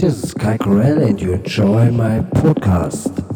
This is Kai Corell and you enjoy my podcast.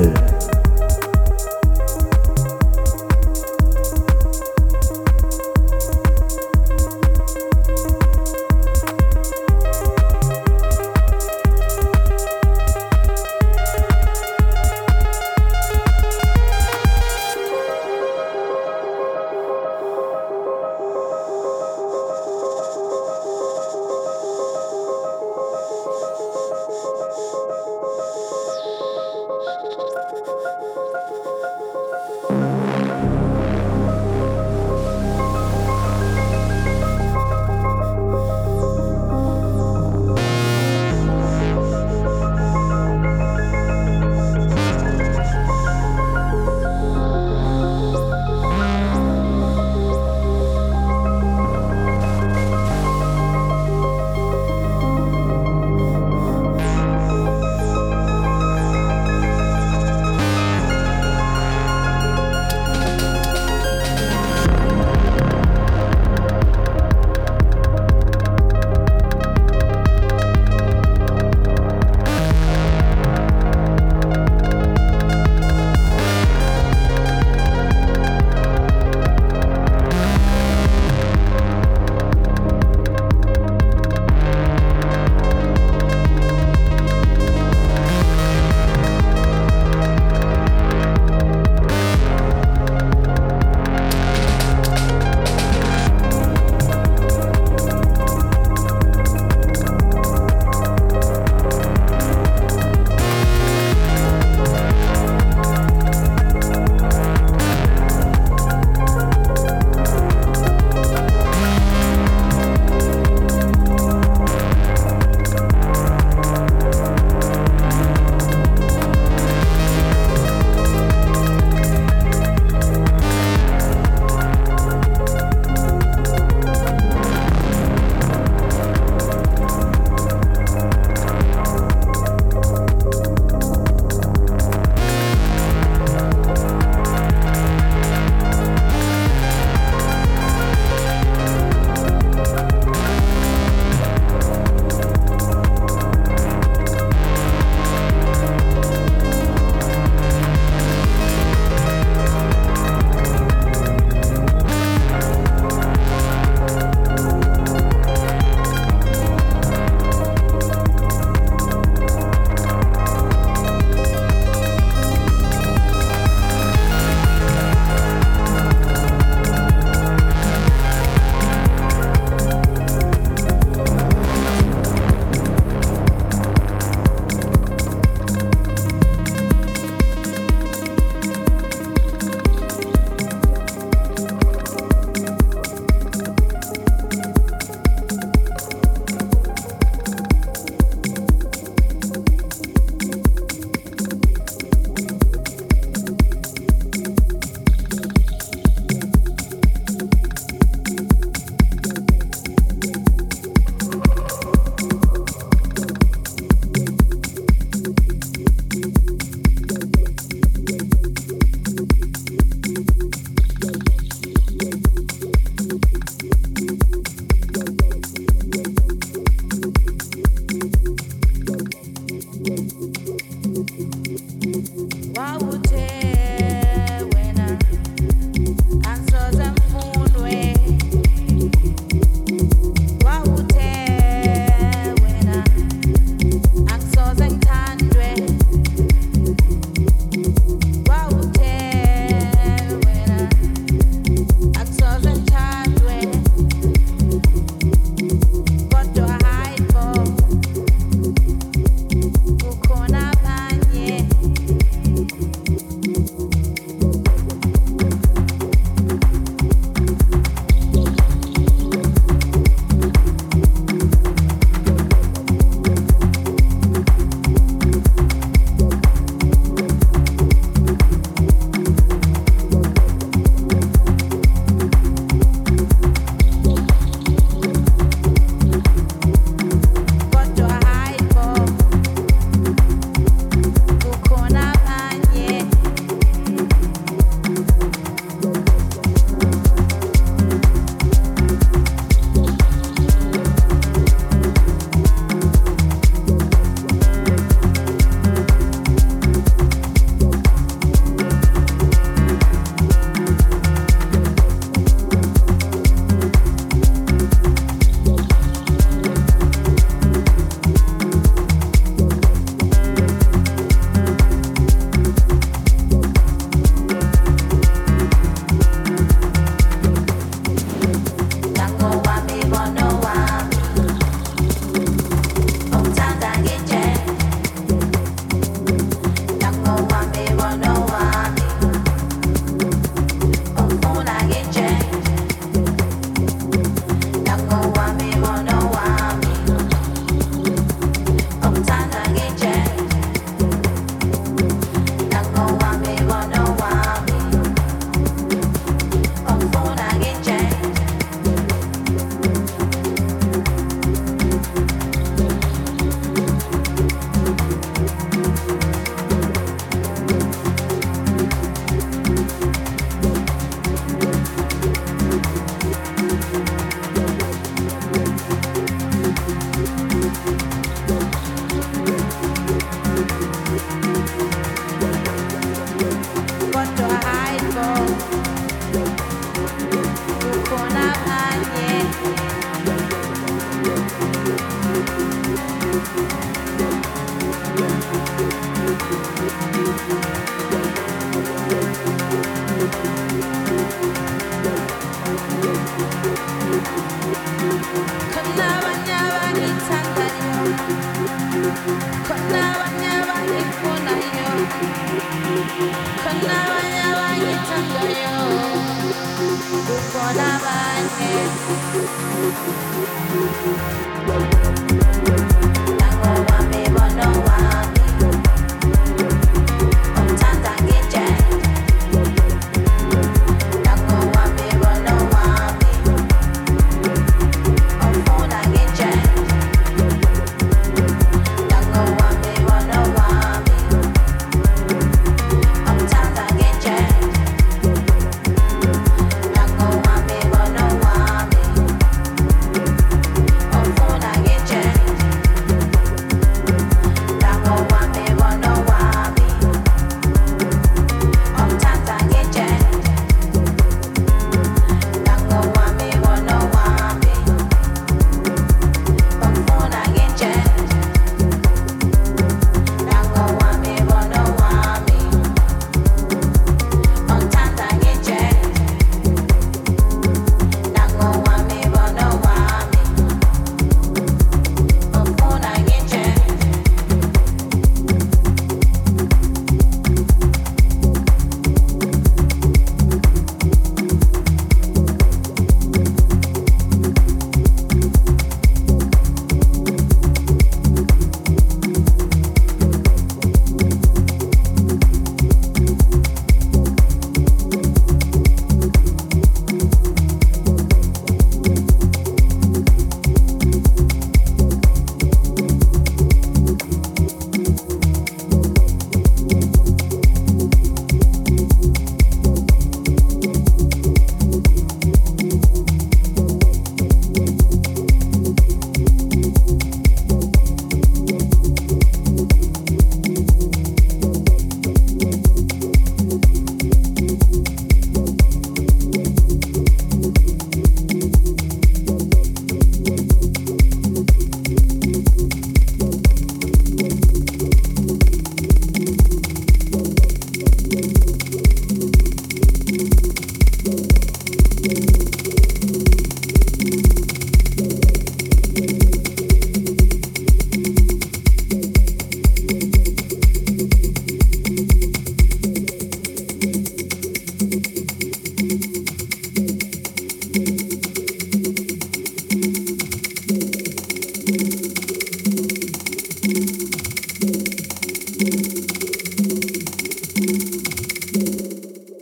Mal.